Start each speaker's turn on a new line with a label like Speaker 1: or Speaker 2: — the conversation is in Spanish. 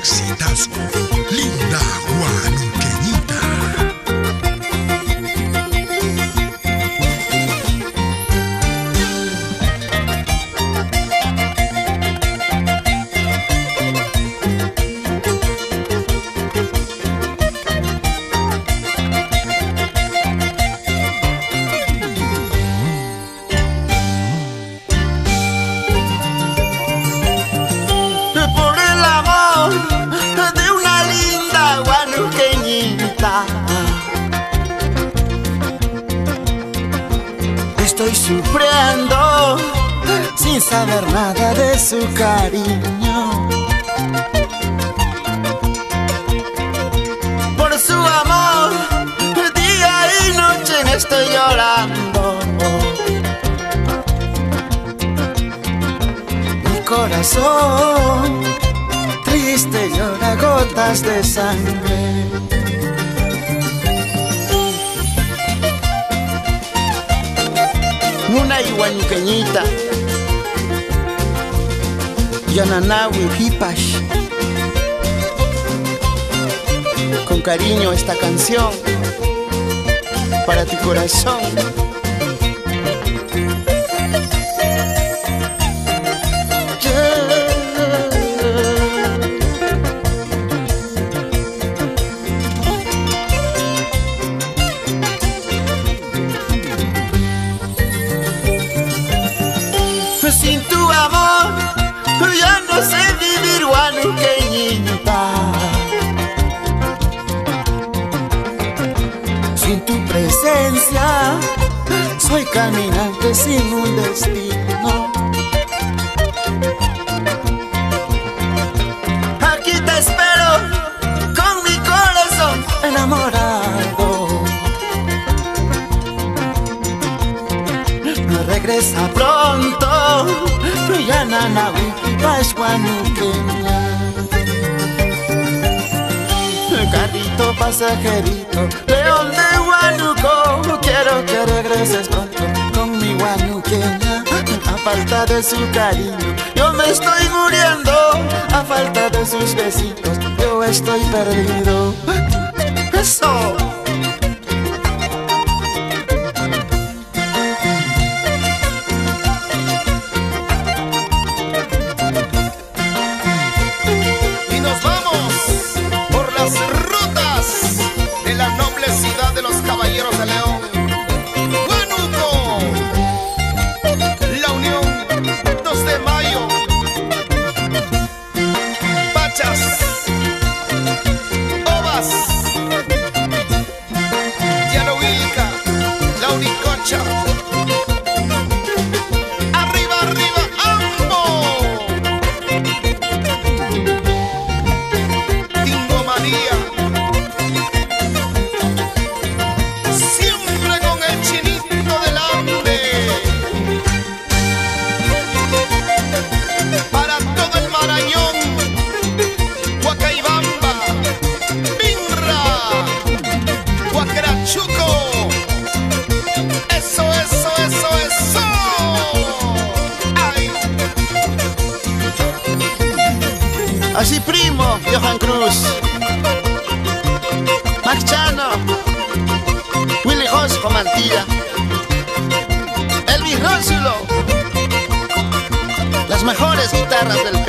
Speaker 1: exitazo, Linda Guano. Estoy sufriendo sin saber nada de su cariño. Por su amor, día y noche estoy llorando. Mi corazón triste llora gotas de sangre. Una iguañuqueñita. Yananawi Hipash. Con cariño esta canción para tu corazón. Guanuqueñita. Sin tu presencia, soy caminante sin un destino. Aquí te espero con mi corazón enamorado. regresa pronto Yanana Pascuanuqueña Carrito pasajerito. León de Huánuco Quiero que regreses pronto. Con mi guanuqueña A falta de su cariño. Yo me estoy muriendo A falta de sus besitos. Yo estoy perdido. Eso Así primo, Johan Cruz. Max Chano. Willy Josco Mantilla. Elvis Rósulo. Las mejores guitarras del.